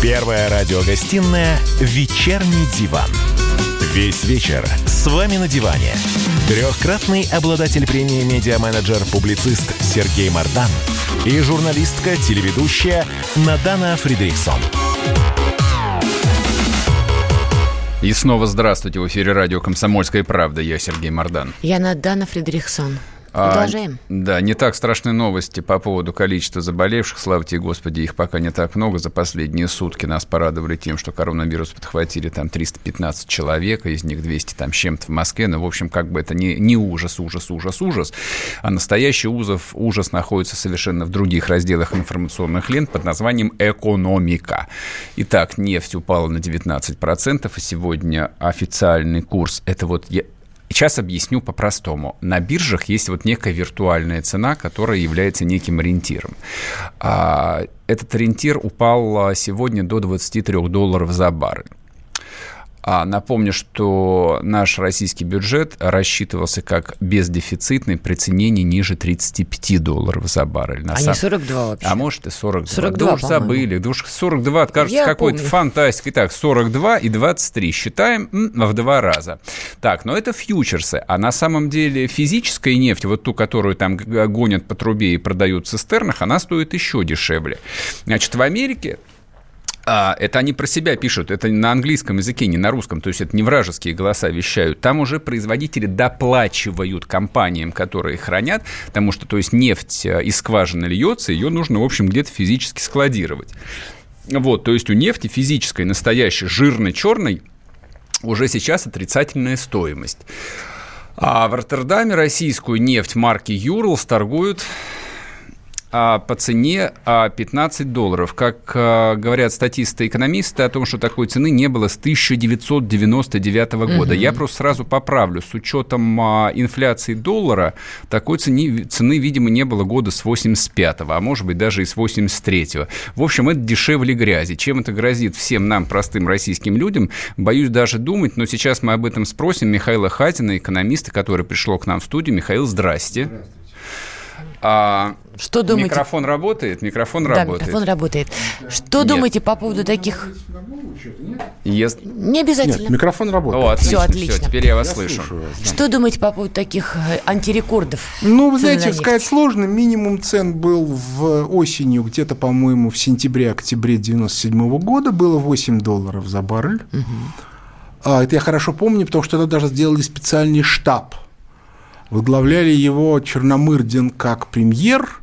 Первая радиогостинная «Вечерний диван». Весь вечер с вами на диване. Трехкратный обладатель премии «Медиа-менеджер», публицист Сергей Мардан и журналистка-телеведущая Надана Фридрихсон. И снова здравствуйте. В эфире радио «Комсомольская правда». Я Сергей Мордан. Я Надана Фридрихсон. Продолжаем. А, да, не так страшные новости по поводу количества заболевших. Слава тебе, Господи, их пока не так много. За последние сутки нас порадовали тем, что коронавирус подхватили там 315 человек, из них 200 там чем-то в Москве. Ну, в общем, как бы это не, не ужас, ужас, ужас, ужас, а настоящий ужас, ужас находится совершенно в других разделах информационных лент под названием «Экономика». Итак, нефть упала на 19%, и сегодня официальный курс, это вот Сейчас объясню по-простому. На биржах есть вот некая виртуальная цена, которая является неким ориентиром. А, этот ориентир упал сегодня до 23 долларов за баррель. А напомню, что наш российский бюджет рассчитывался как бездефицитный при цене не ниже 35 долларов за баррель. На а сам... не 42 вообще? А может и 42. 42, да уж забыли. Да уж 42, кажется, какой-то фантастикой. Так, 42 и 23. Считаем в два раза. Так, но это фьючерсы. А на самом деле физическая нефть, вот ту, которую там гонят по трубе и продают в цистернах, она стоит еще дешевле. Значит, в Америке а, это они про себя пишут, это на английском языке, не на русском, то есть это не вражеские голоса вещают. Там уже производители доплачивают компаниям, которые хранят, потому что, то есть, нефть э, из скважины льется, ее нужно, в общем, где-то физически складировать. Вот, то есть у нефти физической, настоящей, жирной, черной, уже сейчас отрицательная стоимость. А в Роттердаме российскую нефть марки Юрлс торгуют а, по цене 15 а, долларов. Как а, говорят статисты-экономисты о том, что такой цены не было с 1999 года. Угу. Я просто сразу поправлю. С учетом инфляции доллара такой цены, цены, видимо, не было года с 85-го, а может быть даже и с 83-го. В общем, это дешевле грязи. Чем это грозит всем нам, простым российским людям, боюсь даже думать, но сейчас мы об этом спросим Михаила Хатина, экономиста, который пришел к нам в студию. Михаил, здрасте. Здравствуйте. А, что думаете? Микрофон работает? Микрофон да, работает. микрофон работает. Что Нет. думаете по поводу таких... Ест... Не обязательно. Нет, микрофон работает. О, отлично. Все отлично. Все, теперь я вас я слышу. Вас, да. Что думаете по поводу таких э, антирекордов? Ну, вы знаете, сказать сложно. Минимум цен был в осенью, где-то, по-моему, в сентябре-октябре 97 года было 8 долларов за баррель. Угу. А, это я хорошо помню, потому что тогда даже сделали специальный штаб – Возглавляли его Черномырдин как премьер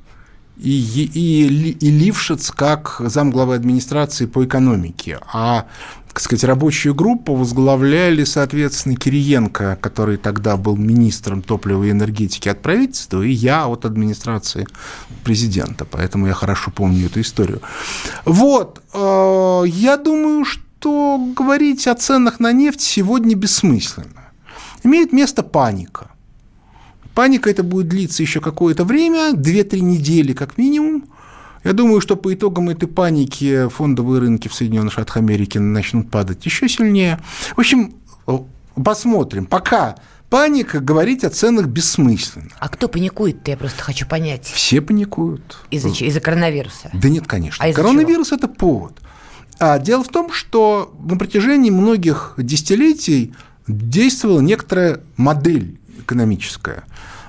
и, и, и Лившиц как замглавы администрации по экономике. А так сказать, рабочую группу возглавляли, соответственно, Кириенко, который тогда был министром топлива и энергетики от правительства, и я от администрации президента. Поэтому я хорошо помню эту историю. Вот, э, я думаю, что говорить о ценах на нефть сегодня бессмысленно. Имеет место паника. Паника это будет длиться еще какое-то время, 2-3 недели как минимум. Я думаю, что по итогам этой паники фондовые рынки в Соединенных Штатах Америки начнут падать еще сильнее. В общем, посмотрим. Пока паника, говорить о ценах бессмысленно. А кто паникует я просто хочу понять. Все паникуют. Из-за, из коронавируса? Да нет, конечно. А Коронавирус это повод. А дело в том, что на протяжении многих десятилетий действовала некоторая модель экономическая.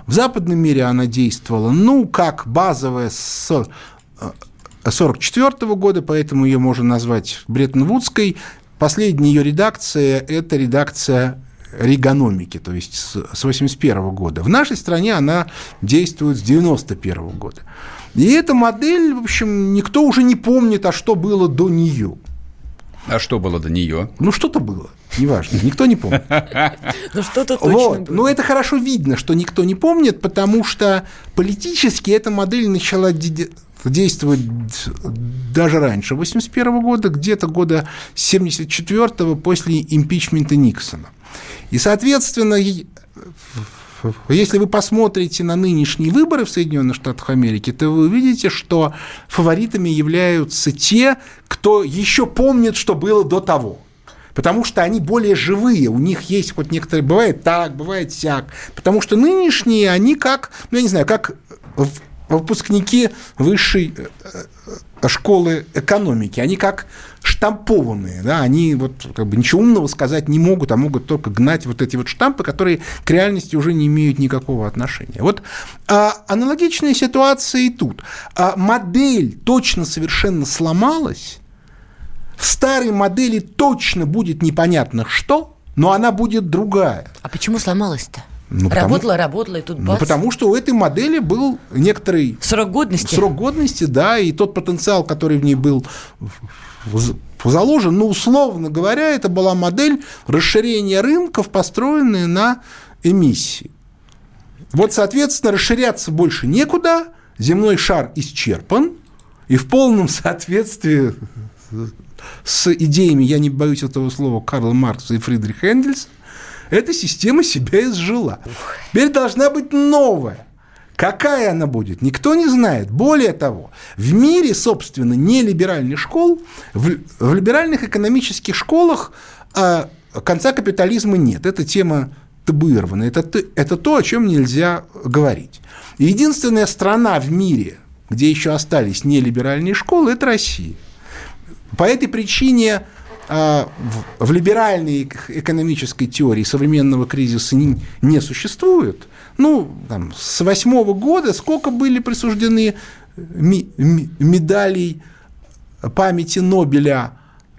В западном мире она действовала, ну, как базовая с 1944 э, года, поэтому ее можно назвать Бреттон-Вудской. Последняя ее редакция – это редакция регономики, то есть с 1981 года. В нашей стране она действует с 1991 года. И эта модель, в общем, никто уже не помнит, а что было до нее. А что было до нее? Ну, что-то было. Неважно, никто не помнит. Ну, что-то точно вот. было. Но это хорошо видно, что никто не помнит, потому что политически эта модель начала действовать даже раньше, 81 года, где-то года 74 после импичмента Никсона. И, соответственно, если вы посмотрите на нынешние выборы в Соединенных Штатах Америки, то вы увидите, что фаворитами являются те, кто еще помнит, что было до того. Потому что они более живые, у них есть хоть некоторые, бывает так, бывает сяк. Потому что нынешние, они как, ну, я не знаю, как выпускники высшей э, школы экономики, они как штампованные, да, они вот как бы ничего умного сказать не могут, а могут только гнать вот эти вот штампы, которые к реальности уже не имеют никакого отношения. Вот а, аналогичная ситуация и тут. А, модель точно совершенно сломалась, в старой модели точно будет непонятно что, но она будет другая. А почему сломалась-то? Ну, работала, потому, работала, и тут ну, бац. Ну, потому что у этой модели был некоторый... Срок годности? Срок годности, да, и тот потенциал, который в ней был заложен, ну, условно говоря, это была модель расширения рынков, построенная на эмиссии. Вот, соответственно, расширяться больше некуда, земной шар исчерпан, и в полном соответствии с идеями, я не боюсь этого слова, Карла Маркса и Фридриха Энгельса, эта система себя изжила. Теперь должна быть новая. Какая она будет, никто не знает. Более того, в мире, собственно, не либеральных школ, в, в либеральных экономических школах а, конца капитализма нет. Эта тема табуирована. Это, это то, о чем нельзя говорить. единственная страна в мире, где еще остались нелиберальные школы, это Россия. По этой причине в либеральной экономической теории современного кризиса не, не существует. Ну, там, с восьмого года сколько были присуждены медалей памяти Нобеля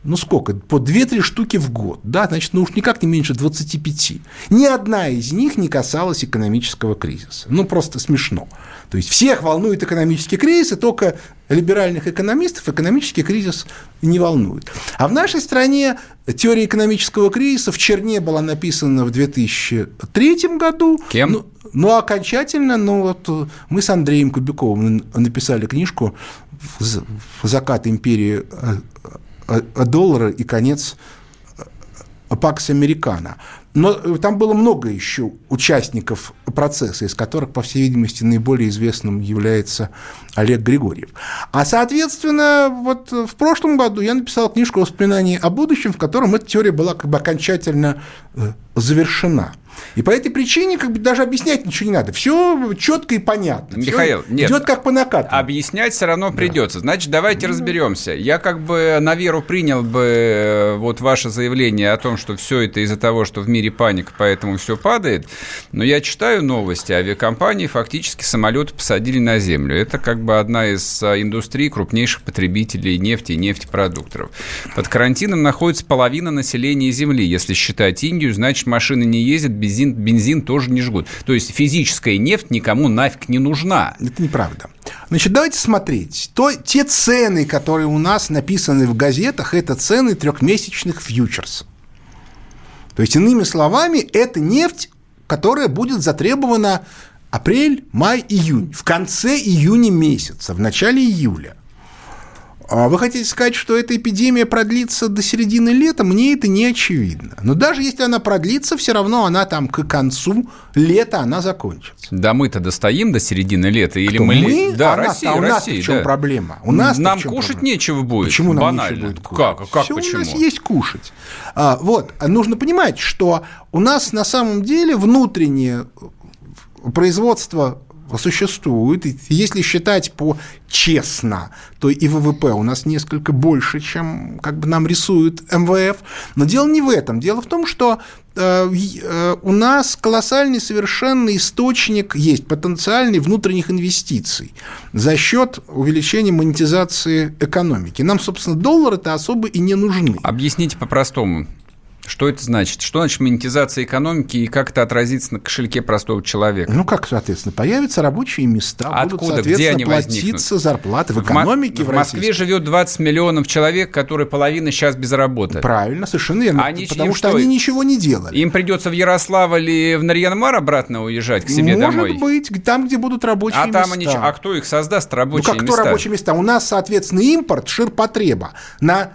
ну сколько, по 2-3 штуки в год, да, значит, ну уж никак не меньше 25. Ни одна из них не касалась экономического кризиса. Ну, просто смешно. То есть всех волнует экономический кризис, и только либеральных экономистов экономический кризис не волнует. А в нашей стране теория экономического кризиса в Черне была написана в 2003 году. Кем? Ну, ну окончательно, ну, вот мы с Андреем Кубиковым написали книжку «Закат империи доллара и конец Пакс Американо. Но там было много еще участников процесса, из которых, по всей видимости, наиболее известным является Олег Григорьев. А, соответственно, вот в прошлом году я написал книжку «Воспоминания о будущем», в котором эта теория была как бы окончательно э, завершена. И по этой причине как бы даже объяснять ничего не надо. Все четко и понятно. Михаил, Всё нет. Идет как по накату. Объяснять все равно придется. Да. Значит, давайте ну, разберемся. Я как бы на веру принял бы э, вот ваше заявление о том, что все это из-за того, что в мире паника, поэтому все падает. Но я читаю новости. Авиакомпании фактически самолеты посадили на землю. Это как бы одна из а, индустрий крупнейших потребителей нефти и нефтепродуктов. Под карантином находится половина населения Земли. Если считать Индию, значит, машины не ездят, бензин, бензин тоже не жгут. То есть физическая нефть никому нафиг не нужна. Это неправда. Значит, давайте смотреть. То, те цены, которые у нас написаны в газетах, это цены трехмесячных фьючерсов. То есть, иными словами, это нефть, которая будет затребована апрель, май, июнь. В конце июня месяца, в начале июля. А вы хотите сказать, что эта эпидемия продлится до середины лета? Мне это не очевидно. Но даже если она продлится, все равно она там к концу лета она закончится. Да мы-то достоим до середины лета? Или Кто, мы... мы? Да, а Россия, а у нас в чем да. проблема? У нас нам кушать проблема? нечего будет. Почему нам Банально. нечего будет кушать? Как? Как Все почему? у нас есть кушать. А, вот, нужно понимать, что у нас на самом деле внутреннее производство существует. И если считать по честно, то и ВВП у нас несколько больше, чем как бы нам рисует МВФ. Но дело не в этом. Дело в том, что э, э, у нас колоссальный совершенно источник есть, потенциальный внутренних инвестиций за счет увеличения монетизации экономики. Нам, собственно, доллары-то особо и не нужны. Объясните по-простому. Что это значит? Что значит монетизация экономики и как это отразится на кошельке простого человека? Ну, как, соответственно, появятся рабочие места, Откуда? будут, соответственно, Где они платиться возникнут? зарплаты в экономике. В, в Москве живет 20 миллионов человек, которые половина сейчас без работы. Правильно, совершенно верно. Они, потому что, что они ничего не делали. Им придется в Ярославль или в Нарьянмар обратно уезжать к себе Может домой? Может быть, там, где будут рабочие а места. Там они, а кто их создаст, рабочие ну, как места? кто рабочие места? У нас, соответственно, импорт, ширпотреба на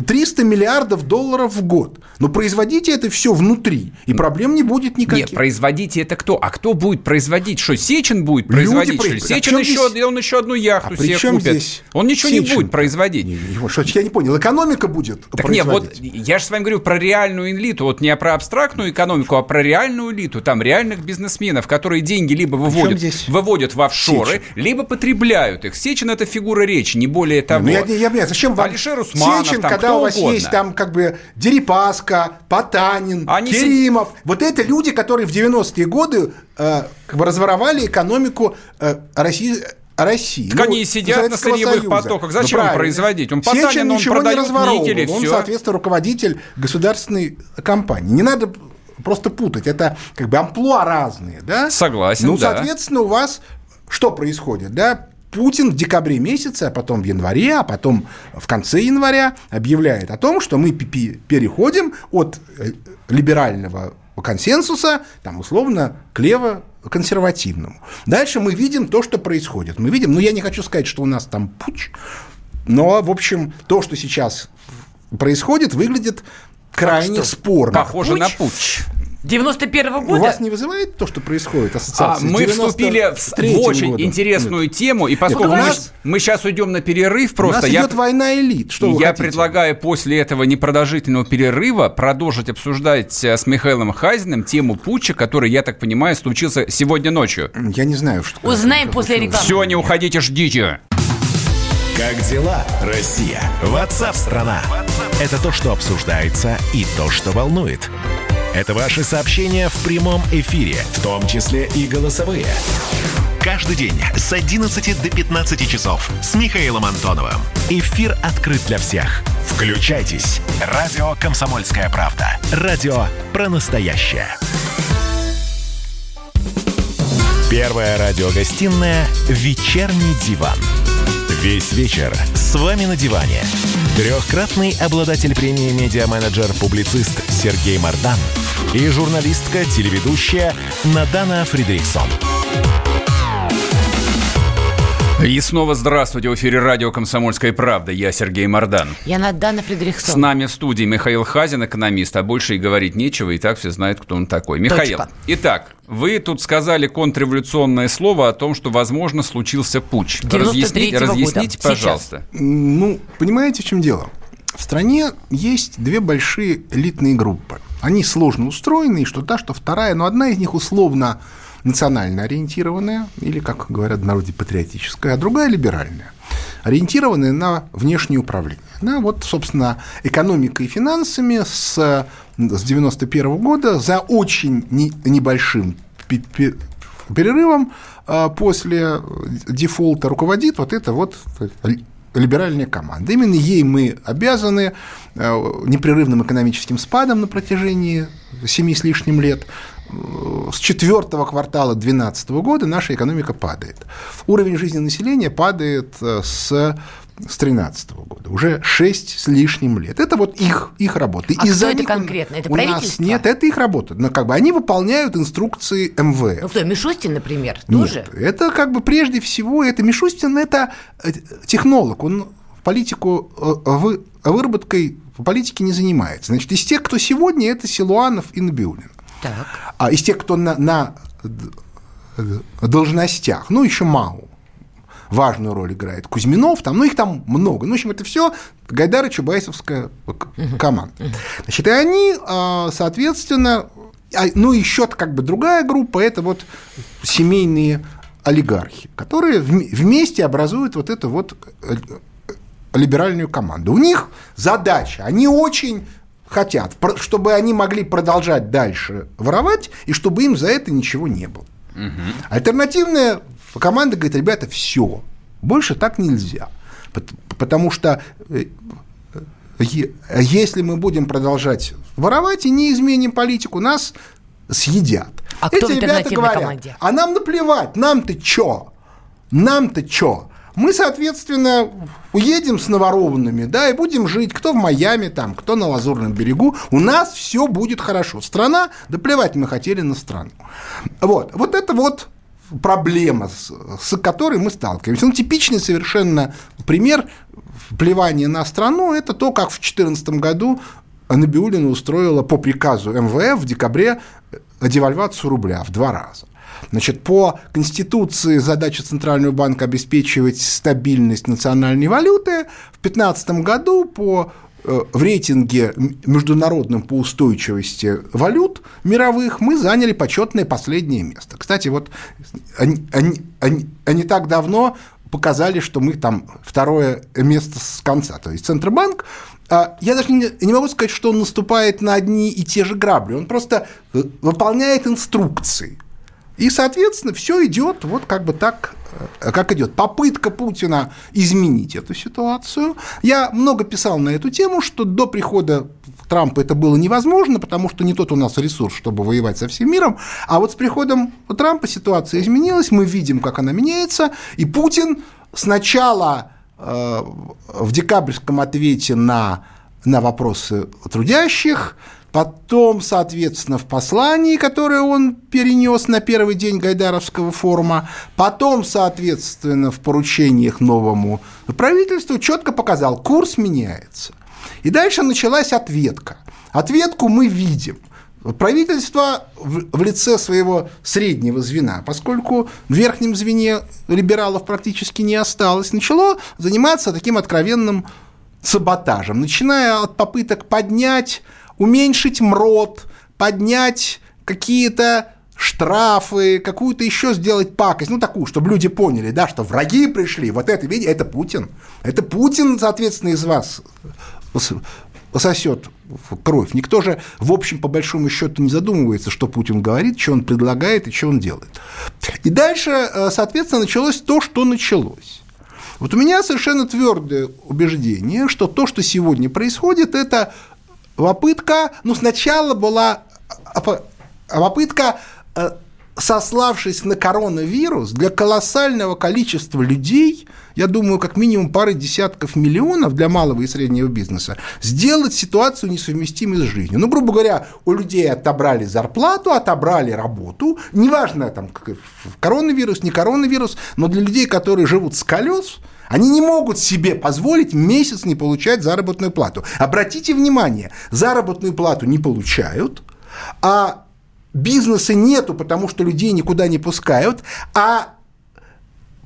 300 миллиардов долларов в год. Но производите это все внутри, и проблем не будет никаких. Нет, производите это кто? А кто будет производить? Что, Сечин будет производить? Люди что? Сечин еще, здесь... он еще одну яхту а себе купит. Здесь он ничего Сечин? не будет производить. Не, что, я не понял, экономика будет Так нет, вот я же с вами говорю про реальную элиту, вот не про абстрактную экономику, а про реальную элиту. Там реальных бизнесменов, которые деньги либо выводят, выводят в офшоры, Сечин? либо потребляют их. Сечин – это фигура речи, не более того. Ну, я, я, я, зачем вам Алишер Усманов, Сечин, там, когда у вас угодно. есть там как бы Дерипаска, Потанин, Они Керимов. С... Вот это люди, которые в 90-е годы э, как бы разворовали экономику э, России России. Так ну, они сидят на сырьевых потоках. Зачем ну, им производить? Он Потанин, Сечин он ничего продает не никели, Он, все. соответственно, руководитель государственной компании. Не надо просто путать. Это как бы амплуа разные, да? Согласен, Ну, да. соответственно, у вас что происходит, да? Путин в декабре месяце, а потом в январе, а потом в конце января объявляет о том, что мы переходим от э, либерального консенсуса, там, условно, к лево-консервативному. Дальше мы видим то, что происходит. Мы видим, ну, я не хочу сказать, что у нас там путь, но, в общем, то, что сейчас происходит, выглядит крайне спорно. Похоже путь, на путь. 91 -го года. У вас не вызывает то, что происходит ассоциация? А, мы вступили в очень года. интересную Нет. тему, и поскольку Нет, мы, нас, мы сейчас уйдем на перерыв, просто у нас я, идет война элит. Что я предлагаю после этого непродолжительного перерыва продолжить обсуждать э, с Михаилом Хазиным тему путча, который, я так понимаю, случился сегодня ночью. Я не знаю, что. Узнаем после рекламы. Все, не уходите, ждите. Как дела, Россия? Ватсап-страна! Это то, что обсуждается и то, что волнует. Это ваши сообщения в прямом эфире, в том числе и голосовые. Каждый день с 11 до 15 часов с Михаилом Антоновым. Эфир открыт для всех. Включайтесь. Радио «Комсомольская правда». Радио про настоящее. Первая радиогостинная «Вечерний диван». Весь вечер с вами на диване. Трехкратный обладатель премии «Медиа-менеджер-публицист» Сергей Мардан и журналистка-телеведущая Надана Фридриксон. И снова здравствуйте. В эфире радио «Комсомольская правда». Я Сергей Мордан. Я Надана Фредериксон. С нами в студии Михаил Хазин, экономист. А больше и говорить нечего, и так все знают, кто он такой. Михаил, Точка. итак, вы тут сказали контрреволюционное слово о том, что, возможно, случился путь. Разъясните, разъясните пожалуйста. Сейчас. Ну, понимаете, в чем дело? В стране есть две большие элитные группы. Они сложно устроены, и что та, что вторая, но одна из них условно национально ориентированная, или, как говорят в народе, патриотическая, а другая либеральная, ориентированная на внешнее управление. На вот, собственно, экономикой и финансами с, с 91 года за очень не, небольшим перерывом а, после дефолта руководит вот это вот либеральная команда. Именно ей мы обязаны а, непрерывным экономическим спадом на протяжении семи с лишним лет, с четвертого квартала 2012 года наша экономика падает. Уровень жизни населения падает э, с с 2013 года, уже 6 с лишним лет. Это вот их, их работа. А кто это конкретно? Это у нас нет, это их работа. Но как бы они выполняют инструкции МВ. Ну кто, Мишустин, например, тоже? Нет, это как бы прежде всего, это Мишустин, это э, технолог, он политику э, выработкой политики не занимается. Значит, из тех, кто сегодня, это Силуанов и Набиулин. Так. А из тех, кто на, на должностях, ну, еще Мау важную роль играет. Кузьминов, там, ну, их там много. Ну, в общем, это все Гайдара Чубайсовская команда. Значит, и они, а, соответственно, а, ну, еще как бы другая группа, это вот семейные олигархи, которые вместе образуют вот эту вот э, либеральную команду. У них задача, они очень хотят, чтобы они могли продолжать дальше воровать, и чтобы им за это ничего не было. Угу. Альтернативная команда говорит, ребята, все, больше так нельзя. Потому что э, если мы будем продолжать воровать и не изменим политику, нас съедят. А Эти кто ребята говорят, команде? а нам наплевать, нам-то чё? Нам-то чё? мы, соответственно, уедем с наворованными, да, и будем жить, кто в Майами, там, кто на Лазурном берегу, у нас все будет хорошо. Страна, да плевать мы хотели на страну. Вот, вот это вот проблема, с, которой мы сталкиваемся. Ну, типичный совершенно пример плевания на страну – это то, как в 2014 году Набиулина устроила по приказу МВФ в декабре девальвацию рубля в два раза. Значит, по Конституции задача Центрального банка обеспечивать стабильность национальной валюты. В 2015 году по э, в рейтинге международном по устойчивости валют мировых мы заняли почетное последнее место. Кстати, вот они, они, они, они так давно показали, что мы там второе место с конца. То есть Центробанк а, я даже не, могу сказать, что он наступает на одни и те же грабли. Он просто э, выполняет инструкции. И, соответственно, все идет вот как бы так, э, как идет. Попытка Путина изменить эту ситуацию. Я много писал на эту тему, что до прихода Трампа это было невозможно, потому что не тот у нас ресурс, чтобы воевать со всем миром. А вот с приходом Трампа ситуация изменилась, мы видим, как она меняется, и Путин сначала Э, в декабрьском ответе на, на вопросы трудящих, потом, соответственно, в послании, которое он перенес на первый день Гайдаровского форума, потом, соответственно, в поручениях новому правительству четко показал, курс меняется. И дальше началась ответка. Ответку мы видим – Правительство в лице своего среднего звена, поскольку в верхнем звене либералов практически не осталось, начало заниматься таким откровенным саботажем, начиная от попыток поднять, уменьшить МРОД, поднять какие-то штрафы, какую-то еще сделать пакость, ну такую, чтобы люди поняли, да, что враги пришли, вот это, видите, это Путин. Это Путин, соответственно, из вас сосет кровь. Никто же, в общем, по большому счету не задумывается, что Путин говорит, что он предлагает и что он делает. И дальше, э, соответственно, началось то, что началось. Вот у меня совершенно твердое убеждение, что то, что сегодня происходит, это попытка, ну, сначала была попытка э, сославшись на коронавирус, для колоссального количества людей, я думаю, как минимум пары десятков миллионов для малого и среднего бизнеса, сделать ситуацию несовместимой с жизнью. Ну, грубо говоря, у людей отобрали зарплату, отобрали работу, неважно, там, коронавирус, не коронавирус, но для людей, которые живут с колес, они не могут себе позволить месяц не получать заработную плату. Обратите внимание, заработную плату не получают, а бизнеса нету, потому что людей никуда не пускают, а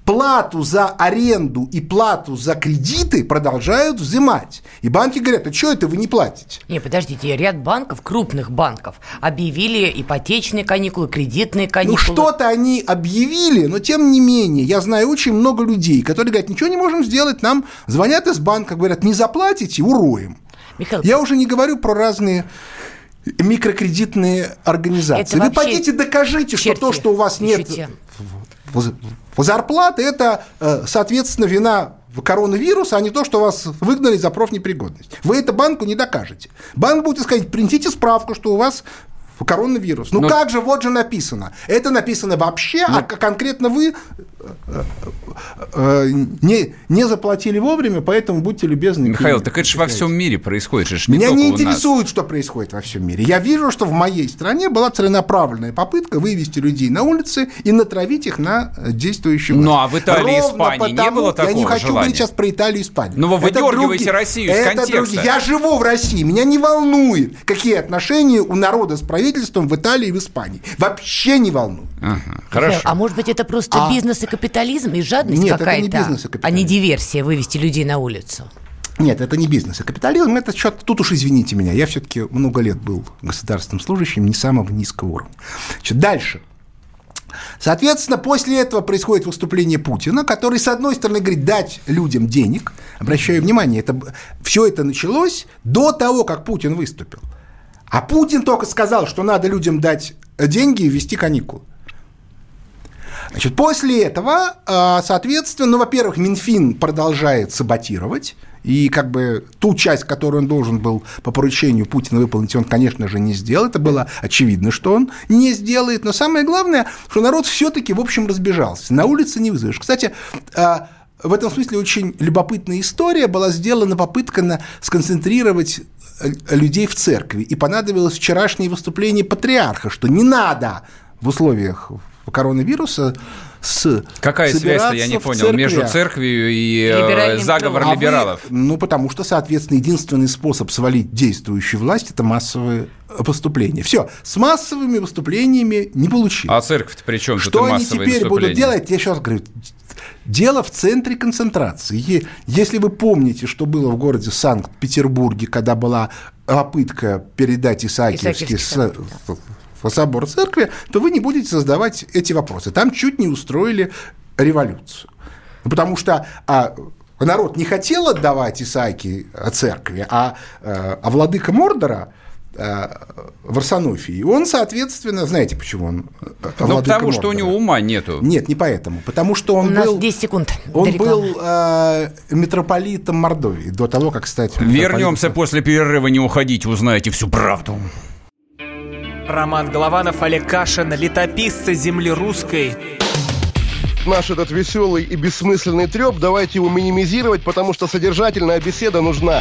плату за аренду и плату за кредиты продолжают взимать. И банки говорят, а что это вы не платите? Не, подождите, ряд банков, крупных банков, объявили ипотечные каникулы, кредитные каникулы. Ну, что-то они объявили, но тем не менее, я знаю очень много людей, которые говорят, ничего не можем сделать, нам звонят из банка, говорят, не заплатите, уроем. Михаил, я уже не говорю про разные микрокредитные организации. Это Вы пойдите докажите, черти, что то, что у вас нет зарплаты, это, э, соответственно, вина коронавируса, а не то, что вас выгнали за профнепригодность. Вы это банку не докажете. Банк будет сказать, принесите справку, что у вас коронавирус. Ну Но... как же, вот же написано. Это написано вообще, Но... а конкретно вы э, э, не, не заплатили вовремя, поэтому будьте любезны. Михаил, так это же во всем мире происходит. Же Меня не интересует, что происходит во всем мире. Я вижу, что в моей стране была целенаправленная попытка вывести людей на улицы и натравить их на действующую Ну, а в Италии и Испании потому, не было такого Я не хочу желания. говорить сейчас про Италию и Испанию. Но вы выдергиваете другие, Россию из это контекста. Другие. Я живу в России, меня не волнует, какие отношения у народа с правительством в Италии и в Испании. Вообще не волнует. Ага, хорошо. А может быть, это просто а... бизнес и капитализм и жадность Нет, какая-то, это не бизнес и капитализм. а не диверсия вывести людей на улицу? Нет, это не бизнес и капитализм, это что-то, тут уж извините меня, я все-таки много лет был государственным служащим не самого низкого уровня. Значит, дальше. Соответственно, после этого происходит выступление Путина, который, с одной стороны, говорит, дать людям денег. Обращаю внимание, это, все это началось до того, как Путин выступил. А Путин только сказал, что надо людям дать деньги и ввести каникулы. Значит, после этого, а, соответственно, ну, во-первых, Минфин продолжает саботировать, и как бы ту часть, которую он должен был по поручению Путина выполнить, он, конечно же, не сделал. Это было очевидно, что он не сделает. Но самое главное, что народ все-таки, в общем, разбежался. На улице не вызовешь. Кстати, а, в этом смысле очень любопытная история. Была сделана попытка на сконцентрировать людей в церкви. И понадобилось вчерашнее выступление патриарха, что не надо в условиях коронавируса с Какая связь-то, я не понял, между церковью и э, заговор а либералов? Вы, ну, потому что, соответственно, единственный способ свалить действующую власть – это массовые выступления. Все, с массовыми выступлениями не получилось. А церковь-то при чем Что они теперь будут делать? Я сейчас говорю, Дело в центре концентрации. Если вы помните, что было в городе Санкт-Петербурге, когда была попытка передать Исаакиевский, Исаакиевский собор церкви, то вы не будете задавать эти вопросы. Там чуть не устроили революцию. Потому что а, народ не хотел отдавать Исааки церкви, а, а, а владыка Мордора э, в Арсенофии. Он, соответственно, знаете, почему он э, Ну, потому Мордора? что у него ума нету. Нет, не поэтому. Потому что он у был... 10 секунд Он был э, митрополитом Мордовии до того, как стать Вернемся после перерыва, не уходите, узнаете всю правду. Роман Голованов, Олег Кашин, летописцы земли русской. Наш этот веселый и бессмысленный треп, давайте его минимизировать, потому что содержательная беседа нужна.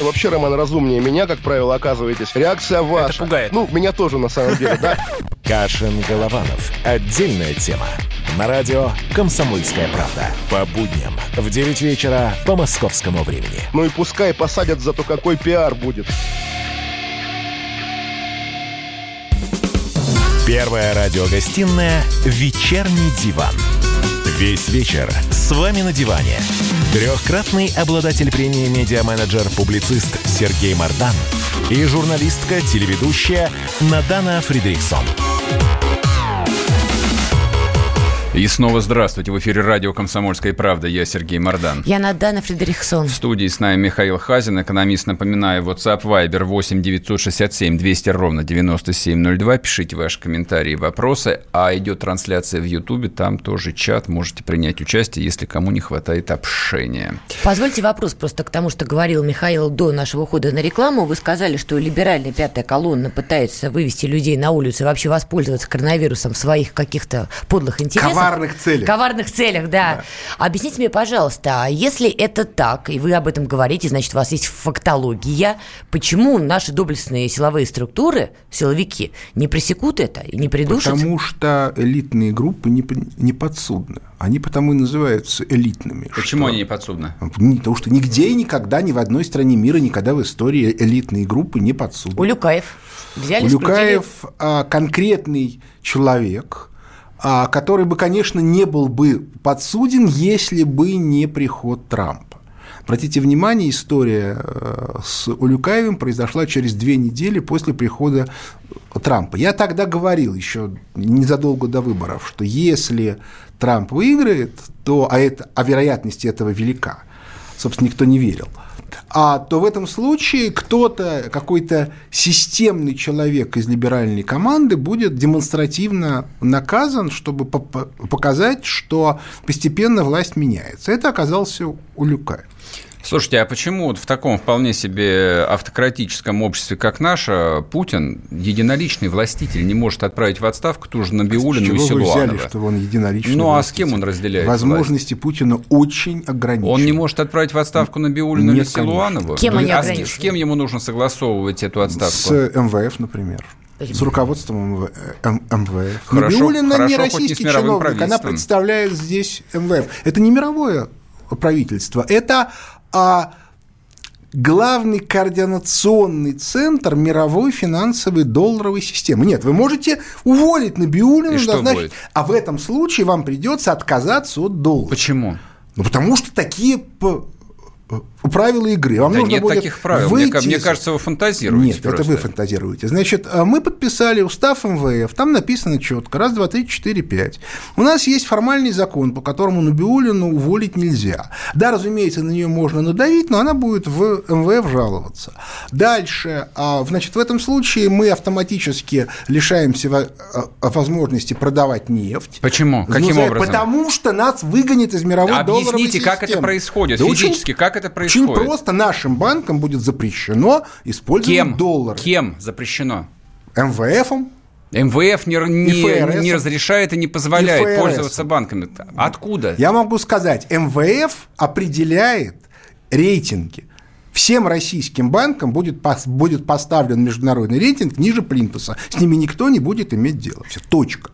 Вообще, Роман, разумнее меня, как правило, оказываетесь. Реакция ваша. Это пугает. Ну, меня тоже, на самом деле, да. Кашин-Голованов. Отдельная тема. На радио «Комсомольская правда». По будням в 9 вечера по московскому времени. Ну и пускай посадят, зато какой пиар будет. Первая радиогостинная «Вечерний диван». Весь вечер с вами на диване. Трехкратный обладатель премии «Медиа-менеджер-публицист» Сергей Мардан и журналистка-телеведущая Надана Фридриксон. И снова здравствуйте. В эфире радио «Комсомольская правда». Я Сергей Мордан. Я Надана Фредериксон. В студии с нами Михаил Хазин, экономист. Напоминаю, WhatsApp Viber 8 967 200 ровно 9702. Пишите ваши комментарии и вопросы. А идет трансляция в Ютубе. Там тоже чат. Можете принять участие, если кому не хватает общения. Позвольте вопрос просто к тому, что говорил Михаил до нашего ухода на рекламу. Вы сказали, что либеральная пятая колонна пытается вывести людей на улицу и вообще воспользоваться коронавирусом в своих каких-то подлых интересах коварных целях. Коварных целях, да. да. Объясните мне, пожалуйста, а если это так, и вы об этом говорите, значит, у вас есть фактология, почему наши доблестные силовые структуры, силовики, не пресекут это и не придушат? Потому что элитные группы не, не подсудны. Они потому и называются элитными. Почему что... они не подсудны? Потому что нигде и никогда, ни в одной стране мира, никогда в истории элитные группы не подсудны. Улюкаев. Взяли, Улюкаев а, конкретный человек, который бы, конечно, не был бы подсуден, если бы не приход Трампа. Обратите внимание, история э, с Улюкаевым произошла через две недели после прихода Трампа. Я тогда говорил еще незадолго до выборов, что если Трамп выиграет, то, а, это, а вероятность этого велика, собственно, никто не верил – а то в этом случае кто-то, какой-то системный человек из либеральной команды будет демонстративно наказан, чтобы показать, что постепенно власть меняется. Это оказался Улюкаев. Слушайте, а почему вот в таком вполне себе автократическом обществе, как наше, Путин, единоличный властитель, не может отправить в отставку ту же Набиулину и Силуанова? вы взяли, что он единоличный Ну, властитель? а с кем он разделяет Возможности власть? Путина очень ограничены. Он не может отправить в отставку Набиулину или Силуанову? Кем они а с, с кем ему нужно согласовывать эту отставку? С МВФ, например. С руководством МВ, МВФ. Хорошо, Набиулина хорошо, не российский не чиновник, она представляет здесь МВФ. Это не мировое правительство, это а главный координационный центр мировой финансовой долларовой системы. Нет, вы можете уволить Набиулину, назначить, а в этом случае вам придется отказаться от доллара. Почему? Ну, потому что такие правила игры. Вам да нужно нет будет таких правил. Выйти... Мне, мне кажется, вы фантазируете. Нет, просто. это вы фантазируете. Значит, а мы подписали устав МВФ. Там написано четко. Раз, два, три, четыре, пять. У нас есть формальный закон, по которому Набиулину уволить нельзя. Да, разумеется, на нее можно надавить, но она будет в МВФ жаловаться. Дальше, а, значит, в этом случае мы автоматически лишаемся а, возможности продавать нефть. Почему? Каким ну, образом? Потому что нас выгонят из мировой Объясните, долларовой системы. как это происходит да физически, очень... как это происходит? Очень просто нашим банкам будет запрещено использовать Кем? доллары. Кем запрещено? МВФом. МВФ не, не, не разрешает и не позволяет и пользоваться банками. Откуда? Я могу сказать, МВФ определяет рейтинги. Всем российским банкам будет, будет поставлен международный рейтинг ниже Плинтуса. С ними никто не будет иметь дела. Все, точка.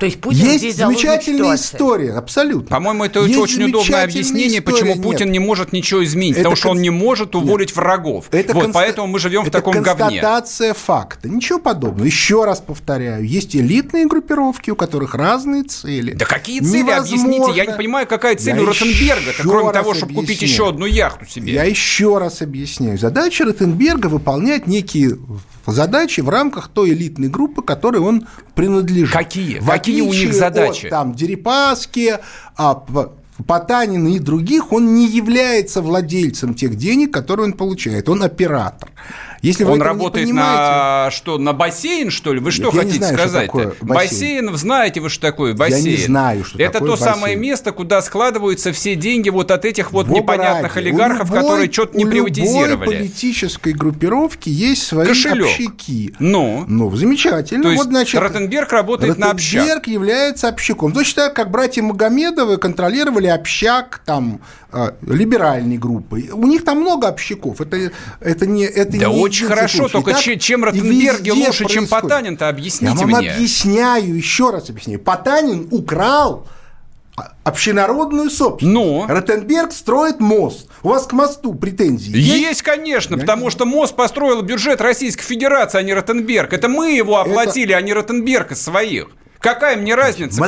То есть Путин есть здесь замечательная история, абсолютно. По-моему, это есть очень удобное объяснение, история. почему Путин Нет. не может ничего изменить, это потому что он не может уволить Нет. врагов. Это вот, конста... поэтому мы живем это в таком говне. Это констатация факта. Ничего подобного. Еще раз повторяю, есть элитные группировки, у которых разные цели. Да какие цели? Невозможно... Объясните. Я не понимаю, какая цель Я у Ротенберга, кроме того, чтобы купить еще одну яхту себе. Я еще раз объясняю. Задача Ротенберга выполнять некие задачи в рамках той элитной группы, которой он принадлежит. Какие? В Какие у них задачи? От, там Дерипаски, а, Потанина и других, он не является владельцем тех денег, которые он получает. Он оператор. Если вы Он работает на что, на бассейн, что ли? Вы что Нет, хотите знаю, сказать? Что бассейн. бассейн, знаете вы, что такое бассейн? Я не знаю, что Это такое то бассейн. самое место, куда складываются все деньги вот от этих вот Бога непонятных ради. олигархов, любой, которые что-то не приватизировали. У политической группировки есть свои Кошелек. общаки. Ну? Ну, замечательно. То есть вот, значит, Ротенберг работает Ротенберг на общак. Ротенберг является общаком. Точно так, как братья Магомедовы контролировали общак там а, либеральной группы. У них там много общаков. Это, это не это Да не очень хорошо, только так, чем Ротенберги лучше, чем Потанин-то, объясните Я вам мне. объясняю, еще раз объясняю. Потанин украл общенародную собственность. Но. Ротенберг строит мост. У вас к мосту претензии есть? Есть, конечно, Я потому не... что мост построил бюджет Российской Федерации, а не Ротенберг. Это мы его оплатили, Это... а не Ротенберг из своих. Какая мне разница?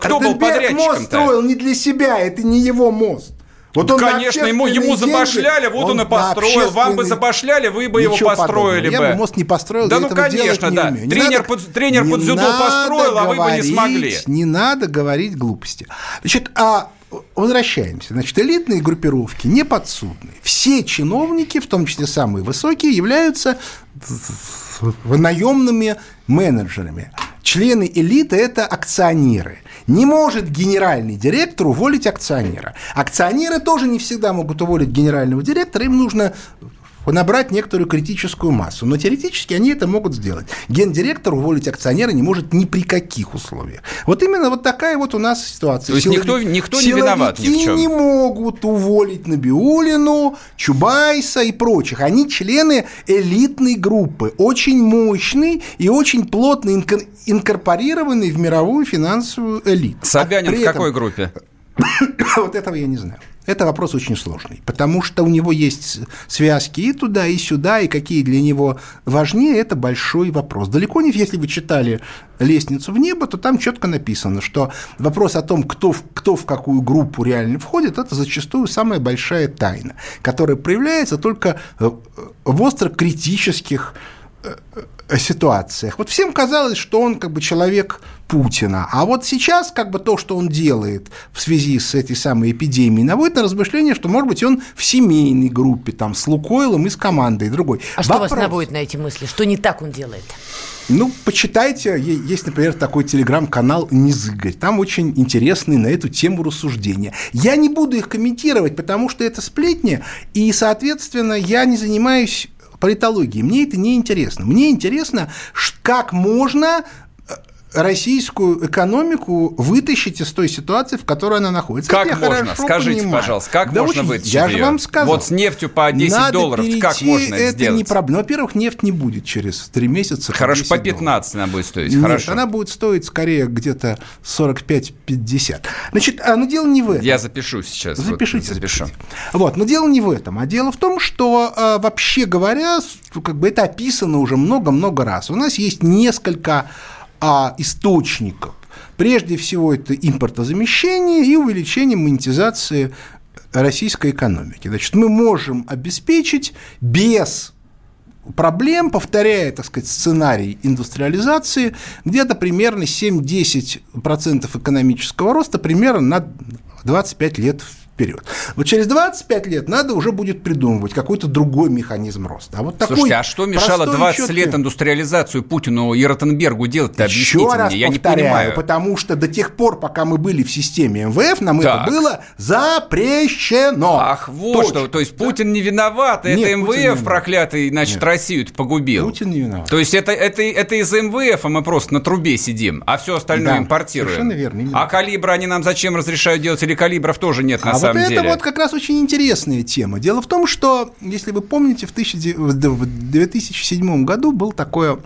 Кто был подрядчиком-то? мост строил не для себя, это не его мост. Вот он Конечно, ему, ему забашляли, вот он, он и построил. Вам бы забашляли, вы бы его построили подобного. бы. Я бы мост не построил, Да ну, конечно, да. Не тренер, надо, под, тренер под дзюдо построил, говорить, а вы бы не смогли. Не надо говорить глупости. Значит, а возвращаемся. Значит, элитные группировки не подсудные. Все чиновники, в том числе самые высокие, являются наемными менеджерами. Члены элиты – это акционеры. Не может генеральный директор уволить акционера. Акционеры тоже не всегда могут уволить генерального директора, им нужно набрать некоторую критическую массу. Но теоретически они это могут сделать. Гендиректор уволить акционера не может ни при каких условиях. Вот именно вот такая вот у нас ситуация. То есть никто, никто не виноват ни в чем. не могут уволить Набиулину, Чубайса и прочих. Они члены элитной группы, очень мощный и очень плотно инкорпорированный в мировую финансовую элиту. Собянин а в какой этом... группе? вот этого я не знаю. Это вопрос очень сложный, потому что у него есть связки и туда, и сюда, и какие для него важнее, это большой вопрос. Далеко не, если вы читали «Лестницу в небо», то там четко написано, что вопрос о том, кто, кто в какую группу реально входит, это зачастую самая большая тайна, которая проявляется только в остро критических э, ситуациях. Вот всем казалось, что он как бы человек Путина. А вот сейчас как бы то, что он делает в связи с этой самой эпидемией, наводит на размышление, что, может быть, он в семейной группе, там, с Лукойлом и с командой другой. А Вопрос... что вас наводит на эти мысли? Что не так он делает? Ну, почитайте, есть, например, такой телеграм-канал «Низыгорь». Там очень интересные на эту тему рассуждения. Я не буду их комментировать, потому что это сплетни, и, соответственно, я не занимаюсь политологии. Мне это не интересно. Мне интересно, как можно российскую экономику вытащить из той ситуации, в которой она находится. Как Это можно? Скажите, понимаю. пожалуйста, как да можно вытащить Я ее? же вам сказал. Вот с нефтью по 10 Надо долларов как можно это сделать? не проблема. Ну, во-первых, нефть не будет через 3 месяца. Хорошо, по 15 долларов. она будет стоить. Нет, Хорошо. она будет стоить скорее где-то 45-50. Значит, а, но дело не в этом. Я запишу сейчас. Запишите, вот, запишу. Запишите. Вот, но дело не в этом, а дело в том, что а, вообще говоря, как бы это описано уже много-много раз. У нас есть несколько а источников. Прежде всего, это импортозамещение и увеличение монетизации российской экономики. Значит, мы можем обеспечить без проблем, повторяя, так сказать, сценарий индустриализации, где-то примерно 7-10% экономического роста примерно на 25 лет вперед. Вот через 25 лет надо уже будет придумывать какой-то другой механизм роста. А вот такой Слушайте, а что мешало 20 четкий... лет индустриализацию Путину и Ротенбергу делать-то? Объясните Еще раз мне, я повторяю, не понимаю. потому что до тех пор, пока мы были в системе МВФ, нам так. это было запрещено. Ах, вот Точно. что, то есть Путин да? не виноват, Нет, это МВФ проклятый, значит, Нет. Россию погубил. Путин не виноват. То есть это, это, это из МВФ, а мы просто на трубе сидим, а все остальное да, импортируем. Совершенно верно. Именно. А калибры они нам зачем разрешают делать, или калибров тоже нет на а самом вот деле? это вот как раз очень интересная тема. Дело в том, что, если вы помните, в 2007 году был такое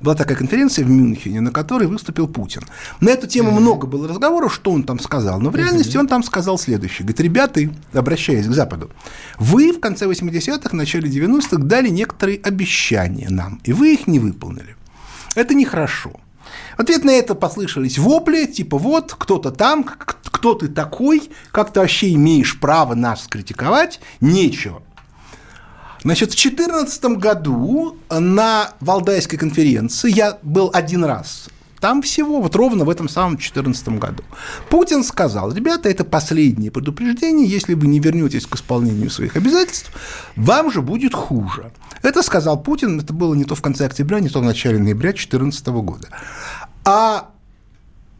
была такая конференция в Мюнхене, на которой выступил Путин. На эту тему mm-hmm. много было разговоров, что он там сказал. Но в реальности mm-hmm. он там сказал следующее. Говорит, ребята, обращаясь к Западу, вы в конце 80-х, начале 90-х дали некоторые обещания нам, и вы их не выполнили. Это нехорошо. В ответ на это послышались вопли, типа вот, кто-то там, кто ты такой, как ты вообще имеешь право нас критиковать, нечего. Значит, в 2014 году на Валдайской конференции я был один раз. Там всего, вот ровно в этом самом 2014 году. Путин сказал, ребята, это последнее предупреждение, если вы не вернетесь к исполнению своих обязательств, вам же будет хуже. Это сказал Путин, это было не то в конце октября, не то в начале ноября 2014 года. А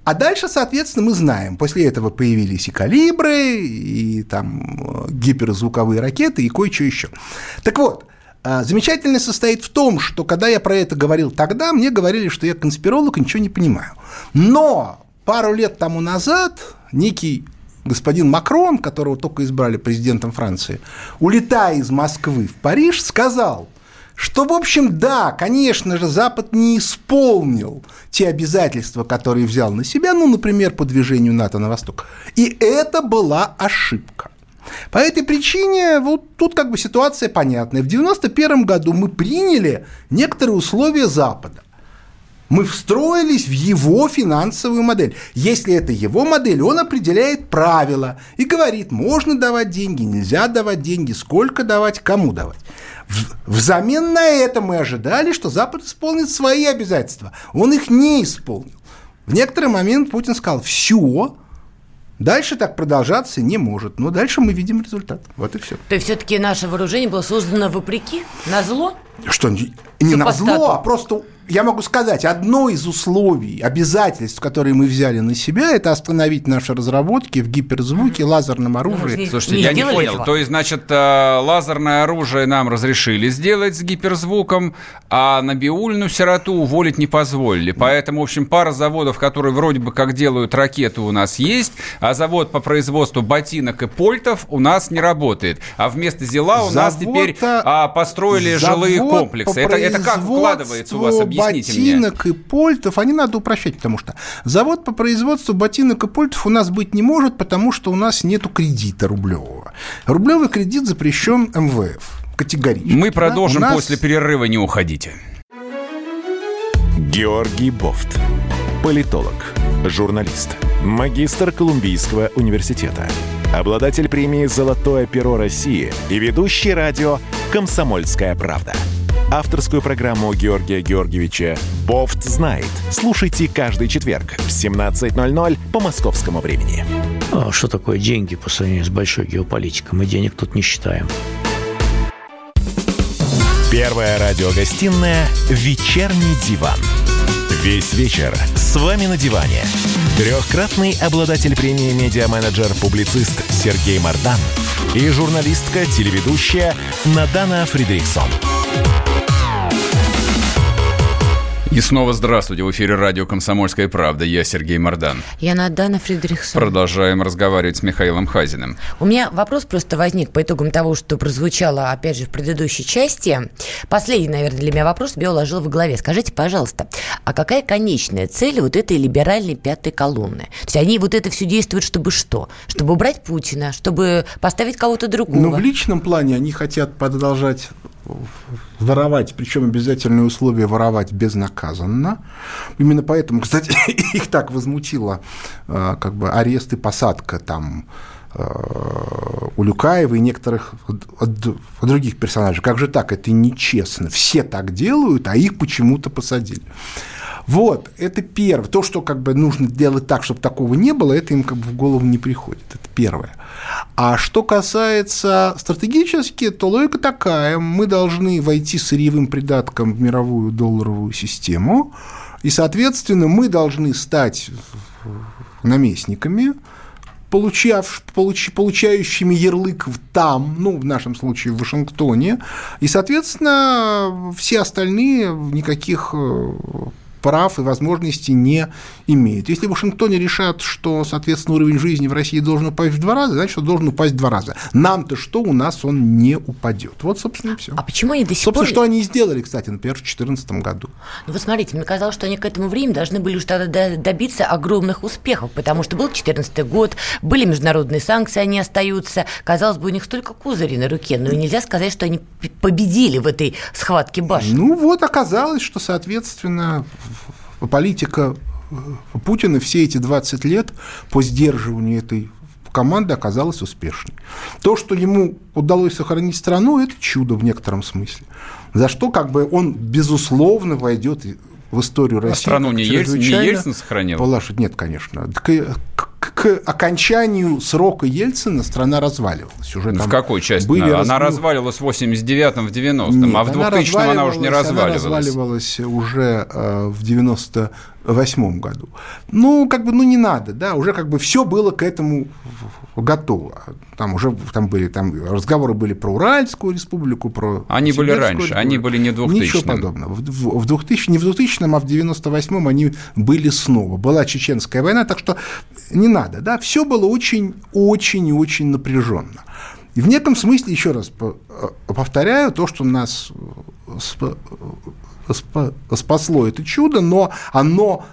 а дальше, соответственно, мы знаем, после этого появились и калибры, и там э, гиперзвуковые ракеты, и кое-что еще. Так вот, замечательность состоит в том, что когда я про это говорил тогда, мне говорили, что я конспиролог и ничего не понимаю. Но пару лет тому назад некий господин Макрон, которого только избрали президентом Франции, улетая из Москвы в Париж, сказал, что, в общем, да, конечно же, Запад не исполнил те обязательства, которые взял на себя, ну, например, по движению НАТО на восток. И это была ошибка. По этой причине вот тут как бы ситуация понятная. В 1991 году мы приняли некоторые условия Запада. Мы встроились в его финансовую модель. Если это его модель, он определяет правила и говорит, можно давать деньги, нельзя давать деньги, сколько давать, кому давать. Взамен на это мы ожидали, что Запад исполнит свои обязательства. Он их не исполнил. В некоторый момент Путин сказал, все, Дальше так продолжаться не может. Но дальше мы видим результат. Вот и все. То есть все-таки наше вооружение было создано вопреки, на зло? Что, не, не на зло, а просто я могу сказать, одно из условий, обязательств, которые мы взяли на себя, это остановить наши разработки в гиперзвуке, лазерном оружии. Слушайте, не я не понял. Этого. То есть, значит, э, лазерное оружие нам разрешили сделать с гиперзвуком, а на биульную сироту уволить не позволили. Поэтому, в общем, пара заводов, которые вроде бы как делают ракеты, у нас есть, а завод по производству ботинок и польтов у нас не работает. А вместо Зела у нас теперь а, построили жилые комплексы. Это, это как вкладывается у вас? Объясните ботинок мне. и польтов, они надо упрощать, потому что завод по производству ботинок и польтов у нас быть не может, потому что у нас нету кредита рублевого. Рублевый кредит запрещен МВФ категорически. Мы продолжим да? нас... после перерыва, не уходите. Георгий Бофт. Политолог, журналист, магистр Колумбийского университета, обладатель премии «Золотое перо России» и ведущий радио «Комсомольская правда» авторскую программу Георгия Георгиевича «Бофт знает». Слушайте каждый четверг в 17.00 по московскому времени. А что такое деньги по сравнению с большой геополитикой? Мы денег тут не считаем. Первая радиогостинная «Вечерний диван». Весь вечер с вами на диване. Трехкратный обладатель премии «Медиа-менеджер-публицист» Сергей Мардан и журналистка-телеведущая Надана Фридриксон. И снова здравствуйте. В эфире радио «Комсомольская правда». Я Сергей Мордан. Я Надана Фридрихсон. Продолжаем разговаривать с Михаилом Хазиным. У меня вопрос просто возник по итогам того, что прозвучало, опять же, в предыдущей части. Последний, наверное, для меня вопрос себе уложил в голове. Скажите, пожалуйста, а какая конечная цель вот этой либеральной пятой колонны? То есть они вот это все действуют, чтобы что? Чтобы убрать Путина, чтобы поставить кого-то другого? Ну, в личном плане они хотят продолжать воровать, причем обязательное условие воровать безнаказанно. Именно поэтому, кстати, их так возмутило э, как бы арест и посадка там э, у Люкаева и некоторых других персонажей. Как же так? Это нечестно. Все так делают, а их почему-то посадили. Вот, это первое. То, что как бы нужно делать так, чтобы такого не было, это им как бы в голову не приходит. Это первое. А что касается стратегически, то логика такая. Мы должны войти сырьевым придатком в мировую долларовую систему, и, соответственно, мы должны стать наместниками, получав, получ, получающими ярлык там, ну, в нашем случае в Вашингтоне, и, соответственно, все остальные никаких э, прав и возможностей не имеет. Если в Вашингтоне решат, что, соответственно, уровень жизни в России должен упасть в два раза, значит, он должен упасть в два раза. Нам-то что, у нас он не упадет. Вот, собственно, и все. А почему они до сих собственно, пор... что они и сделали, кстати, например, в 2014 году. Ну, вот смотрите, мне казалось, что они к этому времени должны были уже тогда добиться огромных успехов, потому что был 2014 год, были международные санкции, они остаются. Казалось бы, у них столько козырей на руке, но нельзя сказать, что они победили в этой схватке башен. Ну, вот оказалось, что, соответственно, политика э, Путина все эти 20 лет по сдерживанию этой команды оказалась успешной. То, что ему удалось сохранить страну, это чудо в некотором смысле. За что как бы он, безусловно, войдет в историю России. А страну не, Ельцин, не Ельцин сохранил? Полашить нет, конечно. К, к, окончанию срока Ельцина страна разваливалась. Уже в какой части? Были она, раз... она разваливалась в 89-м, в 90-м, нет, а в 2000-м она уже не разваливалась. Она разваливалась уже э, в 90 восьмом году. Ну, как бы, ну, не надо, да, уже как бы все было к этому готово. Там уже там были, там разговоры были про Уральскую республику, про Они были раньше, республику. они были не 2000 Ничего подобного. В, в 2000, не в 2000, а в 98-м они были снова. Была Чеченская война, так что не надо, да, все было очень, очень и очень напряженно. И в неком смысле, еще раз повторяю, то, что нас спасло это чудо, но оно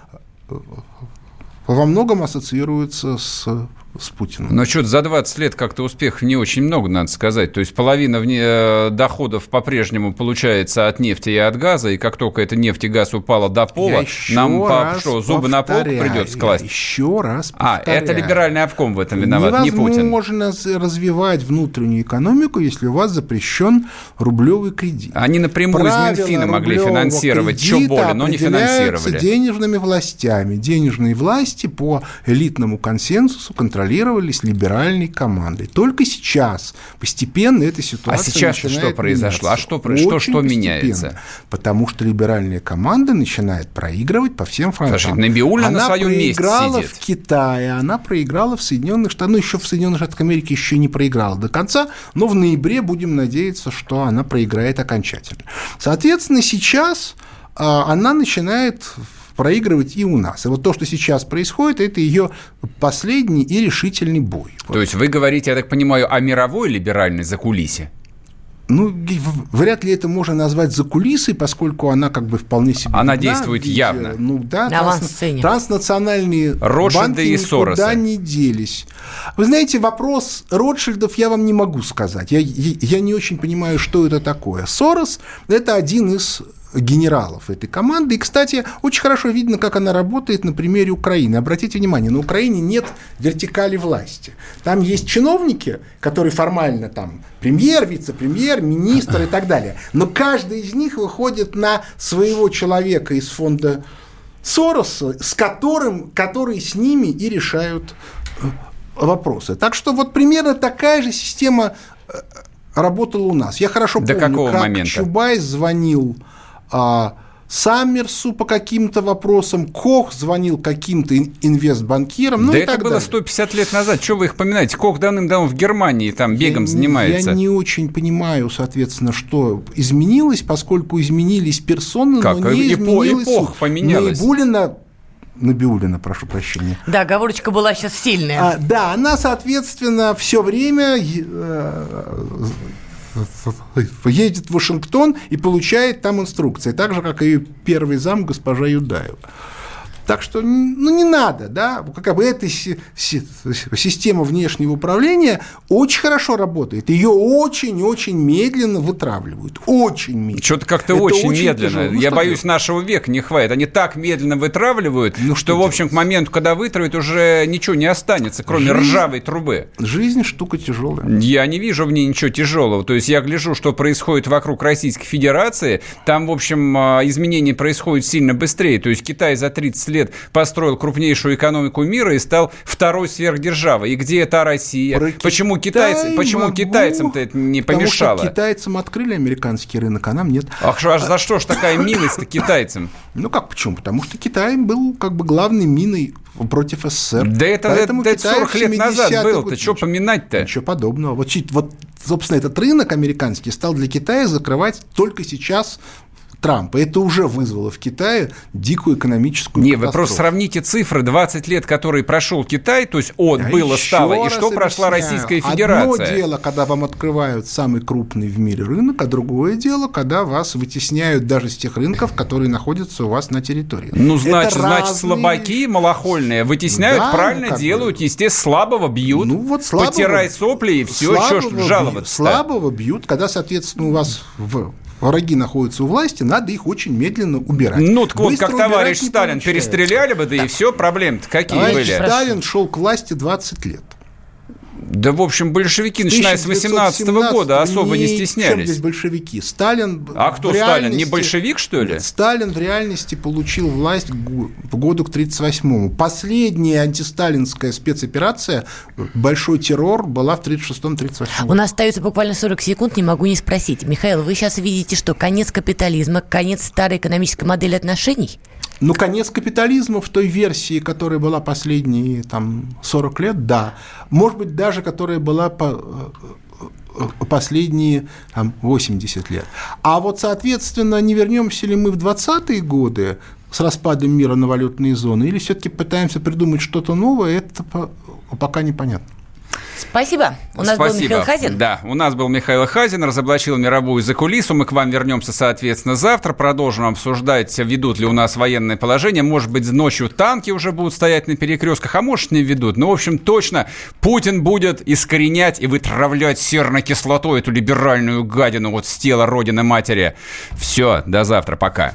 во многом ассоциируется с с Путиным. Но что-то за 20 лет как-то успехов не очень много, надо сказать. То есть половина вне э, доходов по-прежнему получается от нефти и от газа, и как только эта нефть и газ упала до пола, нам по, что, зубы на пол придется класть? еще раз повторяю. А, это либеральный обком в этом виноват, не Путин. Невозможно развивать внутреннюю экономику, если у вас запрещен рублевый кредит. Они напрямую Правила из Минфина могли финансировать, что более, но не финансировали. денежными властями. Денежные власти по элитному консенсусу контролируют контролировались либеральной командой. Только сейчас постепенно эта ситуация А сейчас что произошло? А что, что, что меняется? Потому что либеральная команда начинает проигрывать по всем фронтам. Слушай, Набиулина она на своем месте сидит. в Китае, она проиграла в Соединенных Штатах, ну, еще в Соединенных Штатах Америки еще не проиграла до конца, но в ноябре будем надеяться, что она проиграет окончательно. Соответственно, сейчас а, она начинает проигрывать и у нас. И вот то, что сейчас происходит, это ее последний и решительный бой. То есть вы говорите, я так понимаю, о мировой либеральной закулисе? Ну, вряд ли это можно назвать за кулисой, поскольку она как бы вполне себе... Она видна, действует виде, явно. Ну да, транс, транснациональные Ротшильды банки и никуда Соросы. не делись. Вы знаете, вопрос Ротшильдов я вам не могу сказать. Я, я, я не очень понимаю, что это такое. Сорос – это один из генералов этой команды. И, кстати, очень хорошо видно, как она работает на примере Украины. Обратите внимание, на Украине нет вертикали власти. Там есть чиновники, которые формально там премьер, вице-премьер, министр и так далее. Но каждый из них выходит на своего человека из фонда Сороса, с которым, который с ними и решают э, вопросы. Так что вот примерно такая же система э, работала у нас. Я хорошо До помню, какого как момента? Чубайс звонил а, Саммерсу по каким-то вопросам, Кох звонил каким-то инвестбанкирам. Ну да и это так было далее. 150 лет назад. Что вы их поминаете? Кох давным-давно в Германии там бегом я занимается. я не очень понимаю, соответственно, что изменилось, поскольку изменились персоны, как? но не Эпо- изменилось... Эпоха поменялась. Наибулина Набиулина, прошу прощения. Да, оговорочка была сейчас сильная. А, да, она, соответственно, все время э, едет в Вашингтон и получает там инструкции, так же, как и первый зам госпожа Юдаева. Так что, ну, не надо, да, как бы эта система внешнего управления очень хорошо работает. Ее очень-очень медленно вытравливают. Очень медленно. Что-то как-то очень, очень медленно. Ну, Я боюсь, делать? нашего века не хватит. Они так медленно вытравливают, ну, что, что в общем, к моменту, когда вытравят, уже ничего не останется, кроме Жизнь... ржавой трубы. Жизнь штука тяжелая. Я не вижу в ней ничего тяжелого. То есть я гляжу, что происходит вокруг Российской Федерации. Там, в общем, а, изменения происходят сильно быстрее. То есть Китай за 30 лет построил крупнейшую экономику мира и стал второй сверхдержавой. И где это Россия? Про почему, Китай китайцы, почему китайцам-то это не помешало? Что китайцам открыли американский рынок, а нам нет. Ах, а за что ж такая милость-то китайцам? Ну как почему? Потому что Китай был как бы главной миной против СССР. Да это, Поэтому это, это 40 лет назад был-то, что поминать-то? Ничего подобного. Вот, вот, собственно, этот рынок американский стал для Китая закрывать только сейчас Трампа. Это уже вызвало в Китае дикую экономическую Не, вы просто сравните цифры 20 лет, которые прошел Китай, то есть от Я было, стало, и что объясняю. прошла Российская Федерация. Одно дело, когда вам открывают самый крупный в мире рынок, а другое дело, когда вас вытесняют даже с тех рынков, которые находятся у вас на территории. Ну, значит, Это значит разные... слабаки малохольные вытесняют, да, правильно делают, бы. естественно, слабого бьют, ну, вот слабого, потирай сопли и все, слабого, ж жаловаться. Слабого бьют, когда, соответственно, у вас в враги находятся у власти, надо их очень медленно убирать. Ну, так вот, как товарищ Сталин перестреляли бы, да, да. и все, проблем-то какие товарищ были? Сталин шел к власти 20 лет. Да, в общем, большевики, начиная с 18 -го года, особо не стеснялись. Здесь большевики? Сталин... А кто Сталин? Не большевик, что ли? Сталин в реальности получил власть в году к 38-му. Последняя антисталинская спецоперация, большой террор, была в 36-38 У нас остается буквально 40 секунд, не могу не спросить. Михаил, вы сейчас видите, что конец капитализма, конец старой экономической модели отношений? Ну, конец капитализма в той версии, которая была последние там, 40 лет, да. Может быть, даже которая была по э, последние там, 80 лет. А вот, соответственно, не вернемся ли мы в 20-е годы с распадом мира на валютные зоны, или все-таки пытаемся придумать что-то новое, это пока непонятно. Спасибо. У нас Спасибо. был Михаил Хазин. Да, у нас был Михаил Хазин, разоблачил мировую закулису. Мы к вам вернемся, соответственно, завтра. Продолжим обсуждать, ведут ли у нас военное положение. Может быть, ночью танки уже будут стоять на перекрестках, а может, не ведут. Но, ну, в общем, точно Путин будет искоренять и вытравлять серной кислотой эту либеральную гадину вот с тела Родины Матери. Все, до завтра, пока.